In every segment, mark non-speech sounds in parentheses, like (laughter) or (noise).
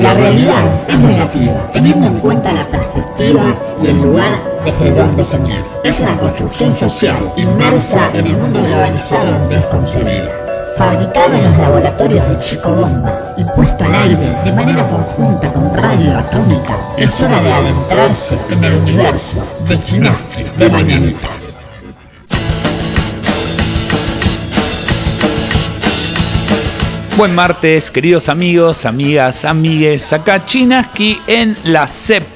La realidad es relativa, teniendo en cuenta la perspectiva y el lugar desde donde se mira. Es una construcción social inmersa en el mundo globalizado donde es concebida. Fabricado en los laboratorios de Chico Bomba y puesto al aire de manera conjunta con Radio Atómica, es hora de adentrarse en el universo de Chinaski de Mañanitas. Buen martes, queridos amigos, amigas, amigues. Acá Chinaski en la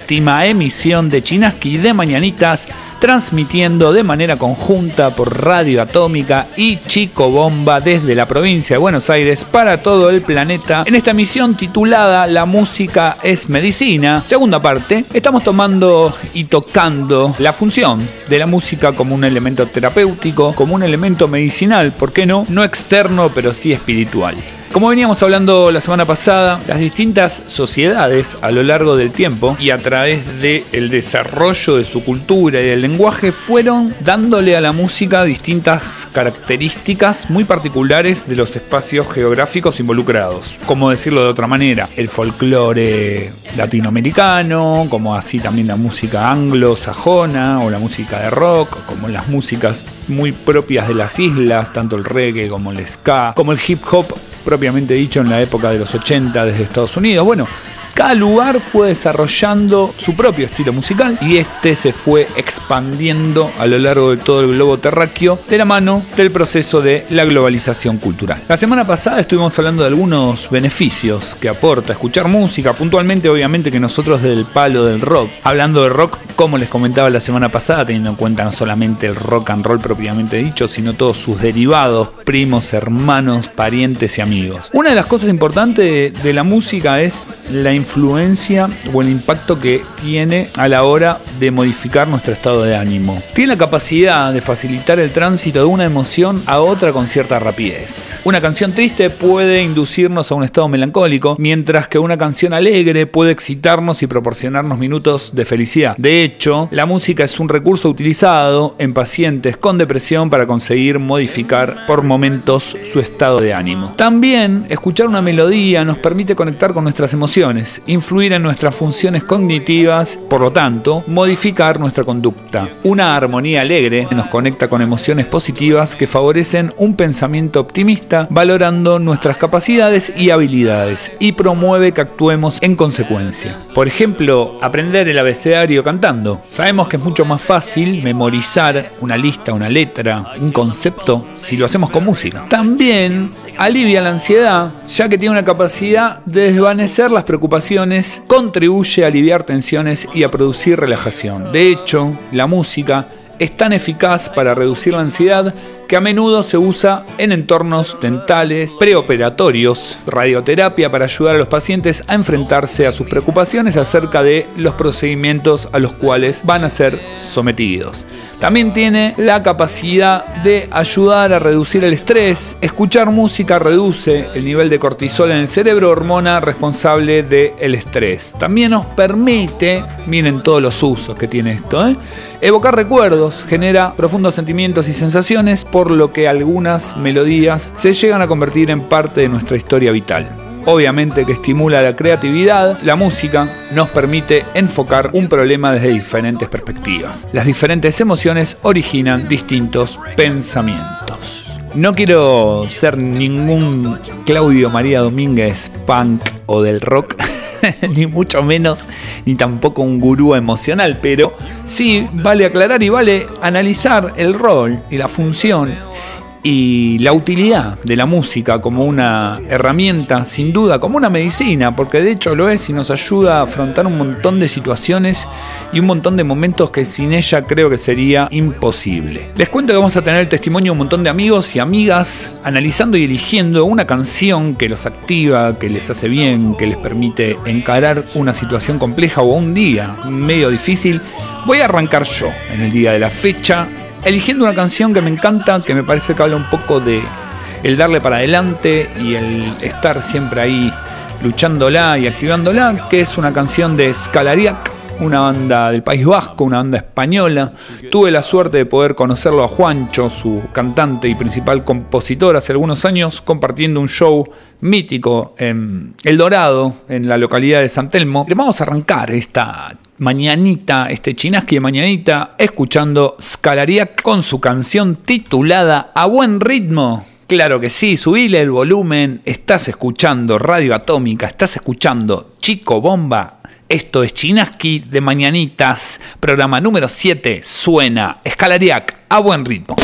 séptima emisión de Chinaski de Mañanitas, transmitiendo de manera conjunta por Radio Atómica y Chico Bomba desde la provincia de Buenos Aires para todo el planeta. En esta emisión titulada La música es medicina, segunda parte, estamos tomando y tocando la función de la música como un elemento terapéutico, como un elemento medicinal, ¿por qué no? No externo, pero sí espiritual. Como veníamos hablando la semana pasada, las distintas sociedades a lo largo del tiempo y a través del desarrollo de su cultura y del lenguaje fueron dándole a la música distintas características muy particulares de los espacios geográficos involucrados. Como decirlo de otra manera, el folclore latinoamericano, como así también la música anglo-sajona o la música de rock, como las músicas muy propias de las islas, tanto el reggae como el ska, como el hip hop propiamente dicho en la época de los 80 desde Estados Unidos. Bueno, cada lugar fue desarrollando su propio estilo musical y este se fue expandiendo a lo largo de todo el globo terráqueo de la mano del proceso de la globalización cultural. La semana pasada estuvimos hablando de algunos beneficios que aporta escuchar música, puntualmente obviamente que nosotros del palo del rock, hablando de rock como les comentaba la semana pasada, teniendo en cuenta no solamente el rock and roll propiamente dicho, sino todos sus derivados, primos, hermanos, parientes y amigos. Una de las cosas importantes de la música es la influencia o el impacto que tiene a la hora de modificar nuestro estado de ánimo. Tiene la capacidad de facilitar el tránsito de una emoción a otra con cierta rapidez. Una canción triste puede inducirnos a un estado melancólico, mientras que una canción alegre puede excitarnos y proporcionarnos minutos de felicidad. De hecho, la música es un recurso utilizado en pacientes con depresión para conseguir modificar por momentos su estado de ánimo. También, escuchar una melodía nos permite conectar con nuestras emociones influir en nuestras funciones cognitivas, por lo tanto, modificar nuestra conducta. Una armonía alegre nos conecta con emociones positivas que favorecen un pensamiento optimista, valorando nuestras capacidades y habilidades y promueve que actuemos en consecuencia. Por ejemplo, aprender el abecedario cantando. Sabemos que es mucho más fácil memorizar una lista, una letra, un concepto si lo hacemos con música. También alivia la ansiedad, ya que tiene una capacidad de desvanecer las preocupaciones contribuye a aliviar tensiones y a producir relajación. De hecho, la música es tan eficaz para reducir la ansiedad que a menudo se usa en entornos dentales, preoperatorios, radioterapia para ayudar a los pacientes a enfrentarse a sus preocupaciones acerca de los procedimientos a los cuales van a ser sometidos. También tiene la capacidad de ayudar a reducir el estrés. Escuchar música reduce el nivel de cortisol en el cerebro, hormona responsable del estrés. También nos permite, miren todos los usos que tiene esto, ¿eh? evocar recuerdos, genera profundos sentimientos y sensaciones, por lo que algunas melodías se llegan a convertir en parte de nuestra historia vital obviamente que estimula la creatividad, la música nos permite enfocar un problema desde diferentes perspectivas. Las diferentes emociones originan distintos pensamientos. No quiero ser ningún Claudio María Domínguez punk o del rock, (laughs) (laughs) ni mucho menos, ni tampoco un gurú emocional, pero sí vale aclarar y vale analizar el rol y la función y la utilidad de la música como una herramienta, sin duda, como una medicina, porque de hecho lo es y nos ayuda a afrontar un montón de situaciones y un montón de momentos que sin ella creo que sería imposible. Les cuento que vamos a tener el testimonio de un montón de amigos y amigas analizando y eligiendo una canción que los activa, que les hace bien, que les permite encarar una situación compleja o un día medio difícil. Voy a arrancar yo en el día de la fecha eligiendo una canción que me encanta, que me parece que habla un poco de el darle para adelante y el estar siempre ahí luchándola y activándola, que es una canción de Scalariac una banda del País Vasco, una banda española. Tuve la suerte de poder conocerlo a Juancho, su cantante y principal compositor, hace algunos años, compartiendo un show mítico en El Dorado, en la localidad de San Telmo. Vamos a arrancar esta mañanita, este chinaski de mañanita, escuchando Scalariac con su canción titulada A Buen Ritmo. Claro que sí, subile el volumen, estás escuchando Radio Atómica, estás escuchando Chico Bomba. Esto es Chinaski de Mañanitas, programa número 7, suena Escalariac a buen ritmo.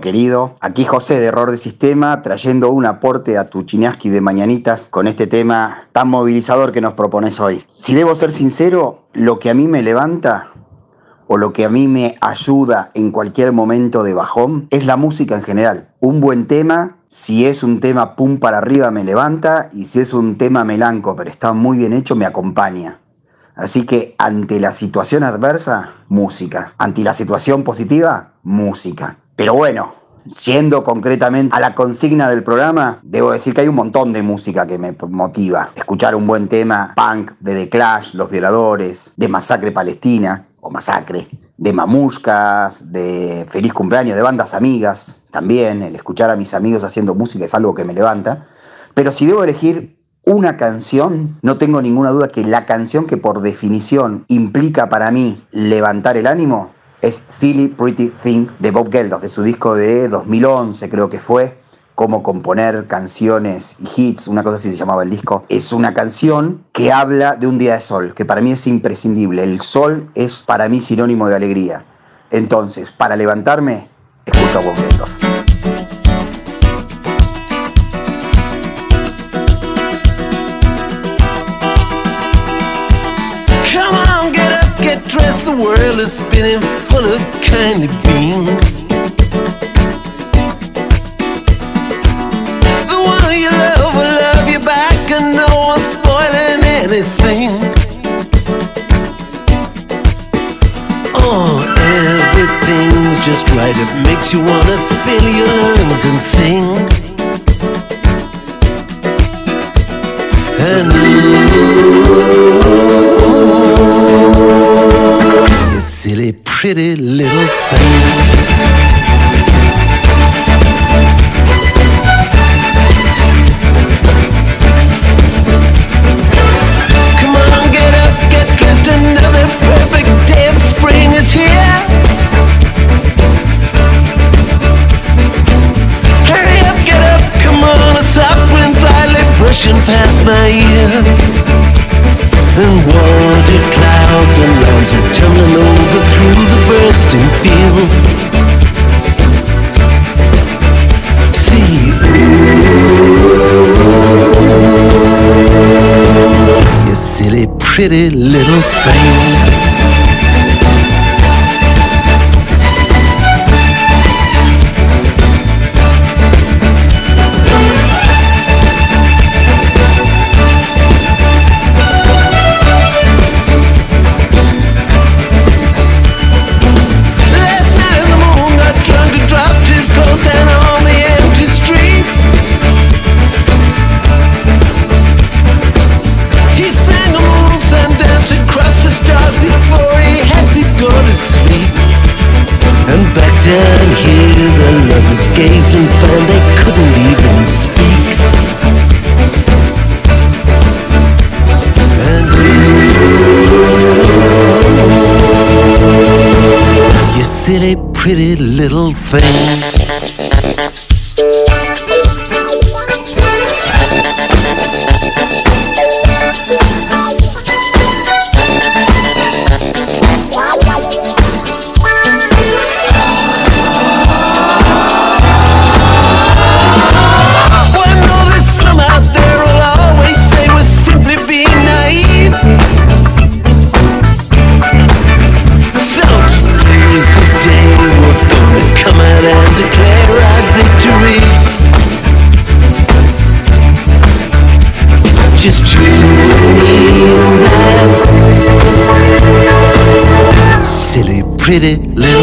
Querido. Aquí José de Error de Sistema trayendo un aporte a tu chinaski de mañanitas con este tema tan movilizador que nos propones hoy. Si debo ser sincero, lo que a mí me levanta o lo que a mí me ayuda en cualquier momento de bajón es la música en general. Un buen tema, si es un tema pum para arriba me levanta y si es un tema melanco pero está muy bien hecho me acompaña. Así que ante la situación adversa, música. Ante la situación positiva, música. Pero bueno, siendo concretamente a la consigna del programa, debo decir que hay un montón de música que me motiva. Escuchar un buen tema punk de The Clash, Los Violadores, de Masacre Palestina o Masacre, de Mamushkas, de Feliz Cumpleaños, de bandas amigas también, el escuchar a mis amigos haciendo música es algo que me levanta, pero si debo elegir una canción, no tengo ninguna duda que la canción que por definición implica para mí levantar el ánimo es Silly Pretty Thing de Bob Geldof, de su disco de 2011 creo que fue, cómo componer canciones y hits, una cosa así se llamaba el disco. Es una canción que habla de un día de sol, que para mí es imprescindible. El sol es para mí sinónimo de alegría. Entonces, para levantarme, escucho a Bob Geldof. Is spinning full of candy beans. The one you love will love you back, and no one's spoiling anything. Oh, everything's just right. It makes you wanna fill your lungs and sing. And ooh, pretty little thing. Pretty little thing. Pretty little thing. Pretty little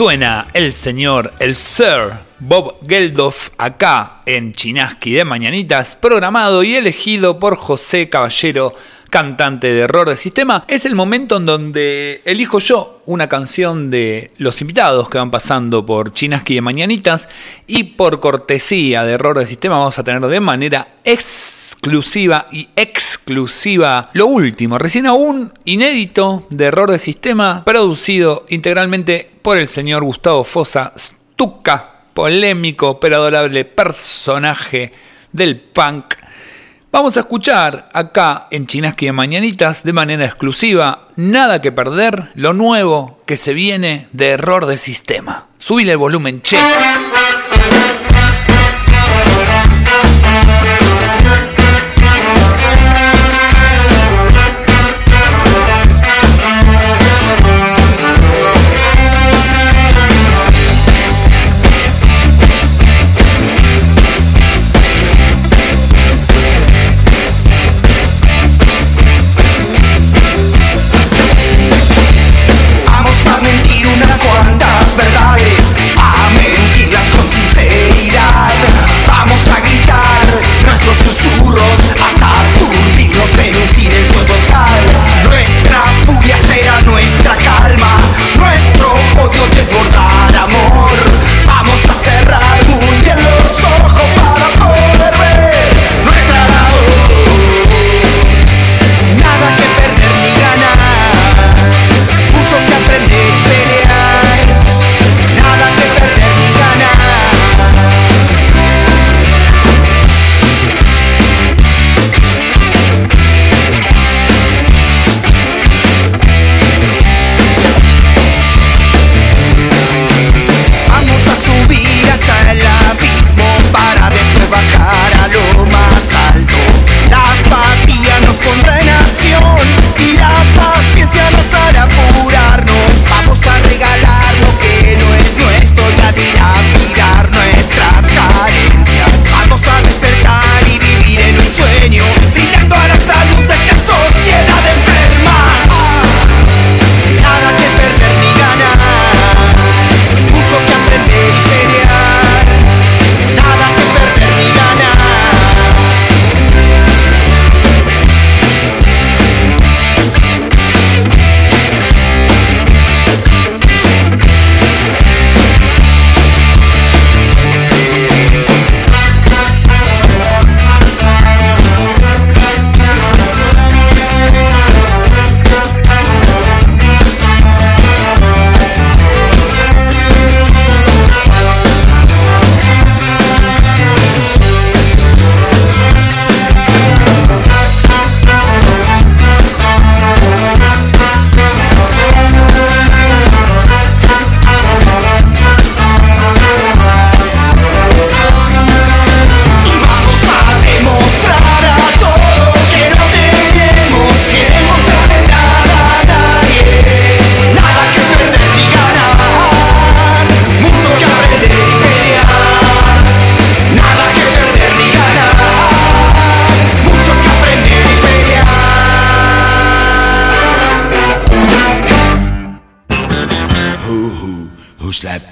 Suena el señor, el Sir Bob Geldof acá en Chinaski de Mañanitas, programado y elegido por José Caballero, cantante de Error de Sistema. Es el momento en donde elijo yo una canción de los invitados que van pasando por Chinaski de Mañanitas y por cortesía de Error de Sistema vamos a tener de manera exclusiva y exclusiva lo último, recién aún inédito de Error de Sistema, producido integralmente por el señor Gustavo Fosa Stuka, polémico pero adorable personaje del punk. Vamos a escuchar acá en Chinaski de Mañanitas de manera exclusiva Nada que perder, lo nuevo que se viene de error de sistema. Subile el volumen, che.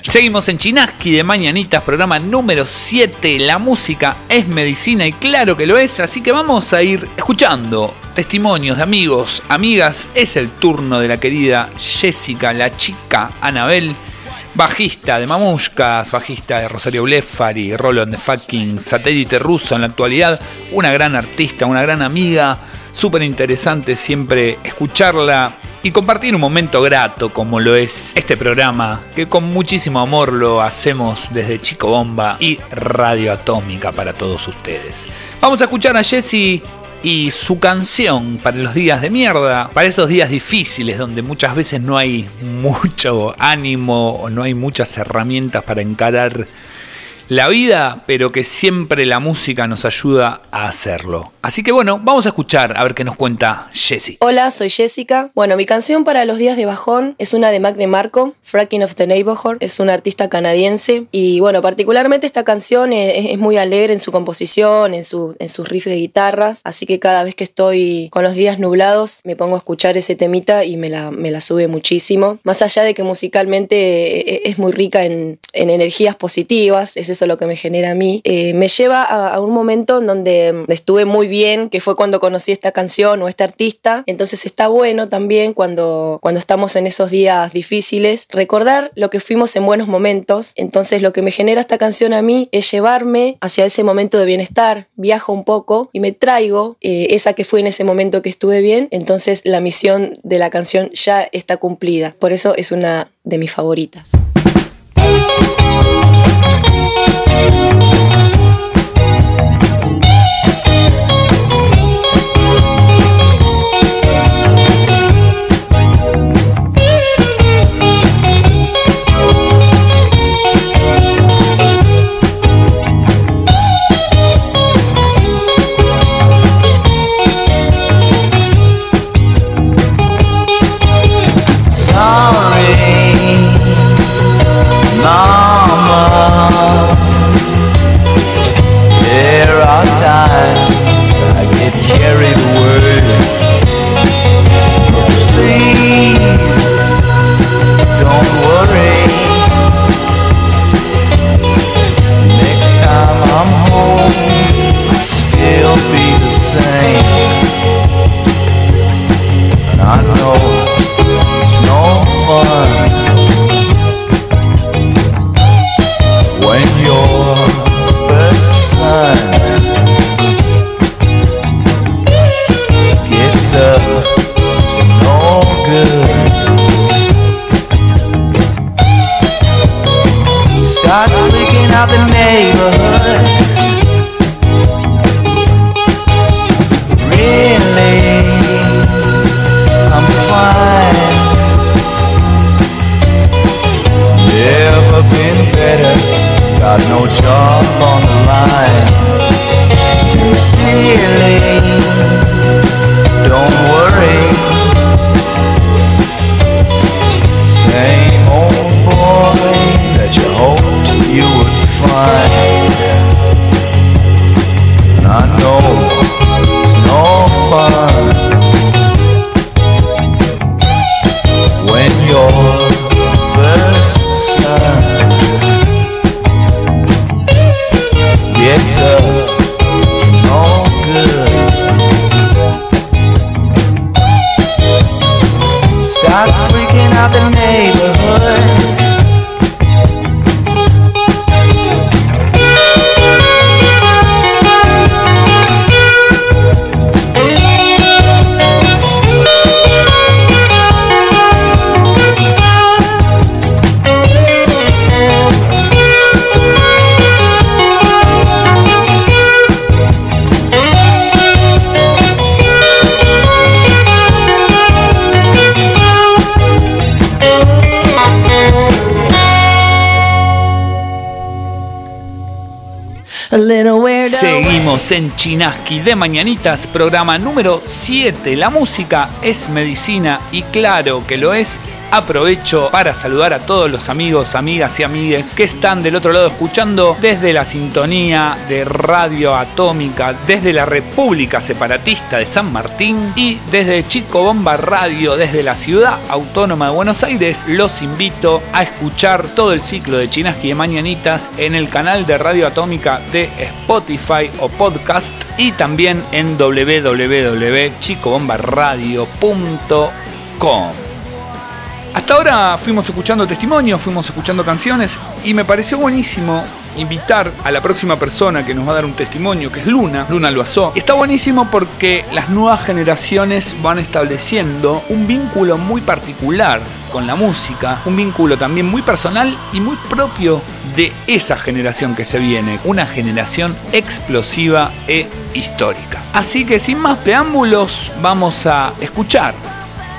Seguimos en Chinaski de Mañanitas, programa número 7. La música es medicina y claro que lo es, así que vamos a ir escuchando testimonios de amigos, amigas. Es el turno de la querida Jessica, la chica Anabel, bajista de Mamushkas, bajista de Rosario Blefari, Roland de fucking satélite ruso en la actualidad. Una gran artista, una gran amiga, súper interesante siempre escucharla y compartir un momento grato como lo es este programa, que con muchísimo amor lo hacemos desde Chico Bomba y Radio Atómica para todos ustedes. Vamos a escuchar a Jessie y su canción para los días de mierda, para esos días difíciles donde muchas veces no hay (laughs) mucho ánimo o no hay muchas herramientas para encarar la vida, pero que siempre la música nos ayuda a hacerlo. Así que bueno, vamos a escuchar a ver qué nos cuenta Jessie. Hola, soy Jessica. Bueno, mi canción para los días de bajón es una de Mac DeMarco, Fracking of the Neighborhood. Es un artista canadiense y bueno, particularmente esta canción es, muy alegre en su composición, en, su, en sus riffs de guitarras. Así que cada vez que estoy con los días nublados me pongo a escuchar ese temita y me la, me la sube muchísimo. Más allá de que musicalmente eh, eh, es muy rica en, en energías positivas, es eso lo que me genera a mí, eh, me lleva a, un momento en donde estuve muy bien, que fue cuando conocí esta canción o este artista. Entonces está bueno también cuando, cuando estamos en esos días difíciles, recordar lo que fuimos en buenos momentos. Entonces lo que me genera esta canción a mí es llevarme hacia ese momento de bienestar. Viajo un poco y me traigo eh, esa que fue en ese momento que estuve bien. Entonces la misión de la canción ya está cumplida. Por eso es una de mis favoritas. Starts freaking out the neighborhood. Really, I'm fine. Never been better. Got no job on the line. Sincerely, don't worry. Same you would find. And I know it's no fun when your first son gets up no good. Starts freaking out the neighborhood. En Chinaski de Mañanitas, programa número 7. La música es medicina y claro que lo es. Aprovecho para saludar a todos los amigos, amigas y amigues que están del otro lado escuchando desde la sintonía de Radio Atómica, desde la República Separatista de San Martín y desde Chico Bomba Radio, desde la ciudad autónoma de Buenos Aires. Los invito a escuchar todo el ciclo de Chinaski de Mañanitas en el canal de Radio Atómica de Spotify o podcast y también en www.chicobombaradio.com. Hasta ahora fuimos escuchando testimonios, fuimos escuchando canciones y me pareció buenísimo invitar a la próxima persona que nos va a dar un testimonio, que es Luna, Luna Loazó. Está buenísimo porque las nuevas generaciones van estableciendo un vínculo muy particular con la música, un vínculo también muy personal y muy propio de esa generación que se viene, una generación explosiva e histórica. Así que sin más preámbulos, vamos a escuchar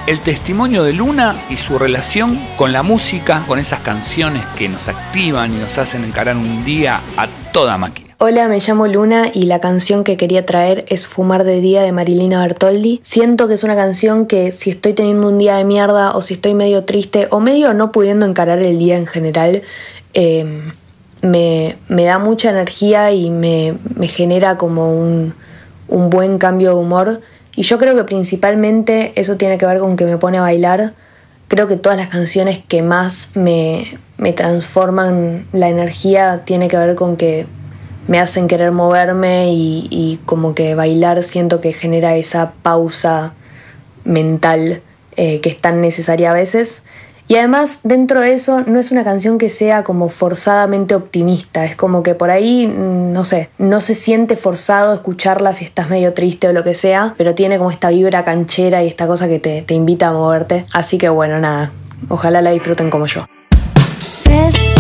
el testimonio de Luna y su relación con la música, con esas canciones que nos activan y nos hacen encarar un día a toda máquina. Hola, me llamo Luna y la canción que quería traer es Fumar de Día de Marilina Bertoldi. Siento que es una canción que si estoy teniendo un día de mierda o si estoy medio triste o medio no pudiendo encarar el día en general, eh, me, me, da mucha energía y me, me genera como un, un buen cambio de humor. Y yo creo que principalmente eso tiene que ver con que me pone a bailar. Creo que todas las canciones que más me, me transforman la energía tiene que ver con que me hacen querer moverme y, como que bailar siento que genera esa pausa mental eh, que es tan necesaria a veces. Y además, dentro de eso, no es una canción que sea como forzadamente optimista. Es como que por ahí, no sé, no se siente forzado escucharla si estás medio triste o lo que sea, pero tiene como esta vibra canchera y esta cosa que te, te invita a moverte. Así que bueno, nada, ojalá la disfruten como yo. ¿Ves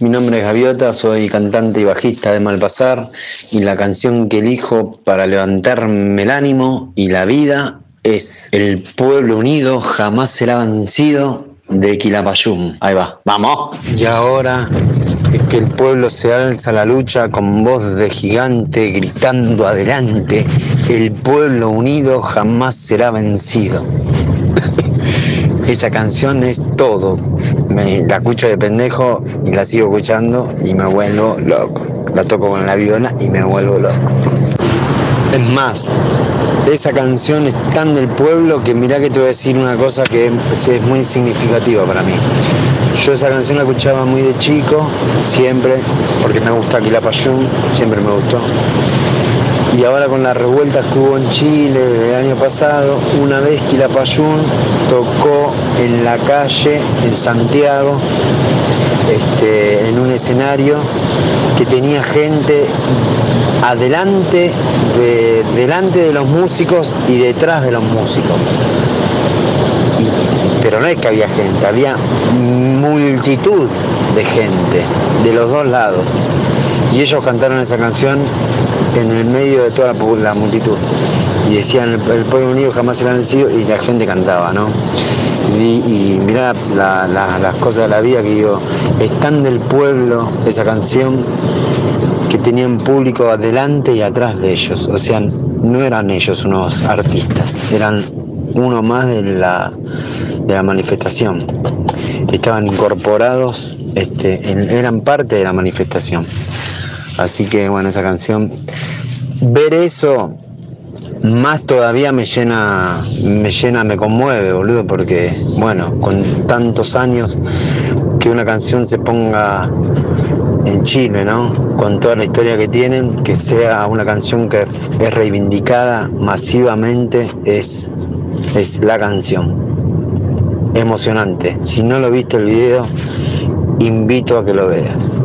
Mi nombre es Gaviota, soy cantante y bajista de Malpasar y la canción que elijo para levantarme el ánimo y la vida es El pueblo unido jamás será vencido de Quilapayún. Ahí va, vamos. Y ahora es que el pueblo se alza a la lucha con voz de gigante gritando adelante. El pueblo unido jamás será vencido. (laughs) Esa canción es todo. La escucho de pendejo y la sigo escuchando y me vuelvo loco. La toco con la viola y me vuelvo loco. Es más, esa canción es tan del pueblo que mirá que te voy a decir una cosa que es, es muy significativa para mí. Yo esa canción la escuchaba muy de chico, siempre, porque me gusta Quilapayún, siempre me gustó. Y ahora con las revueltas que hubo en Chile desde el año pasado, una vez Quilapayún tocó en la calle, en Santiago, este, en un escenario que tenía gente adelante de, delante de los músicos y detrás de los músicos. Pero no es que había gente, había multitud de gente de los dos lados. Y ellos cantaron esa canción en el medio de toda la, multitud. Y decían, el, pueblo unido jamás será vencido, y la gente cantaba, ¿no? Y, y mirá la- la- las cosas de la vida que digo, es tan del pueblo esa canción que tenían público adelante y atrás de ellos. O sea, no eran ellos unos artistas, eran uno más de la, de la manifestación. Estaban incorporados, este, eran parte de la manifestación. Así que bueno, esa canción, ver eso más todavía me llena, me llena, me conmueve, boludo, porque bueno, con tantos años que una canción se ponga en Chile, ¿no? Con toda la historia que tienen, que sea una canción que es reivindicada masivamente, es, es la canción. Emocionante. Si no lo viste el video, invito a que lo veas.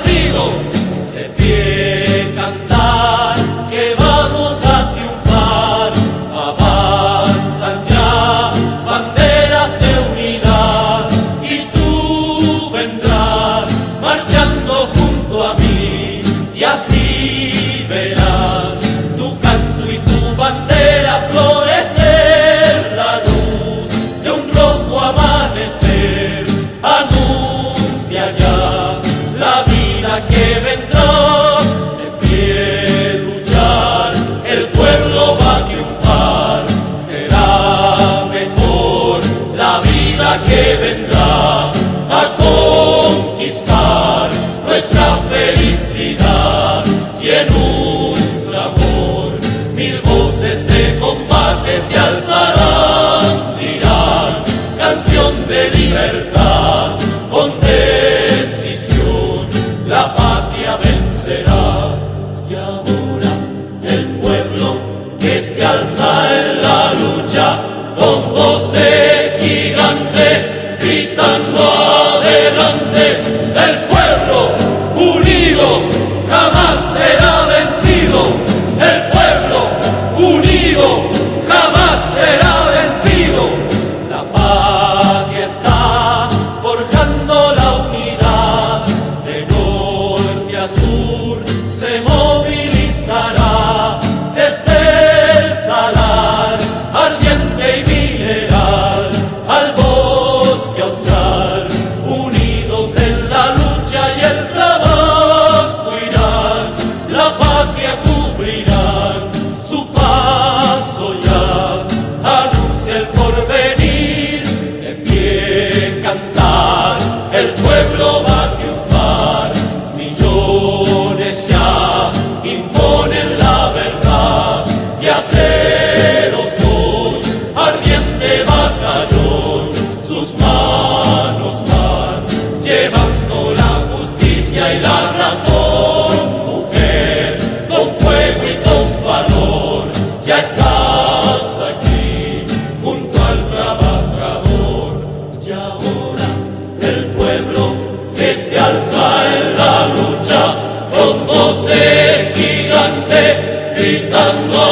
Libertad gritando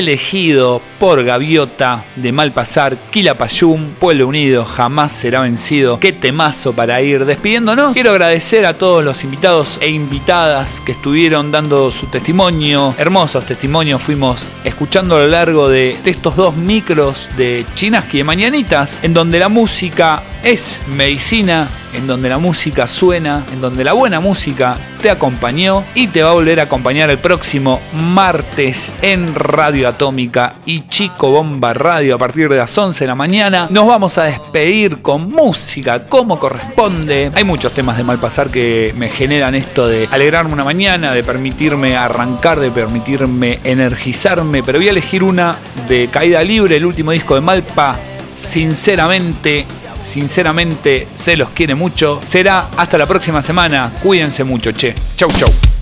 elegido por Gaviota de Malpasar, Quilapayún, Pueblo Unido, jamás será vencido. Qué temazo para ir despidiéndonos. Quiero agradecer a todos los invitados e invitadas que estuvieron dando su testimonio. Hermosos testimonios fuimos escuchando a lo largo de, de estos dos micros de Chinaski de Mañanitas, en donde la música es medicina, en donde la música suena, en donde la buena música te acompañó y te va a volver a acompañar el próximo martes en Radio Atómica y Chico Bomba Radio a partir de las 11 de la mañana. Nos vamos a despedir con música como corresponde. Hay muchos temas de Malpasar que me generan esto de alegrarme una mañana, de permitirme arrancar, de permitirme energizarme, pero voy a elegir una de Caída Libre, el último disco de Malpa. Sinceramente, sinceramente se los quiere mucho. Será hasta la próxima semana. Cuídense mucho, che. Chau, chau.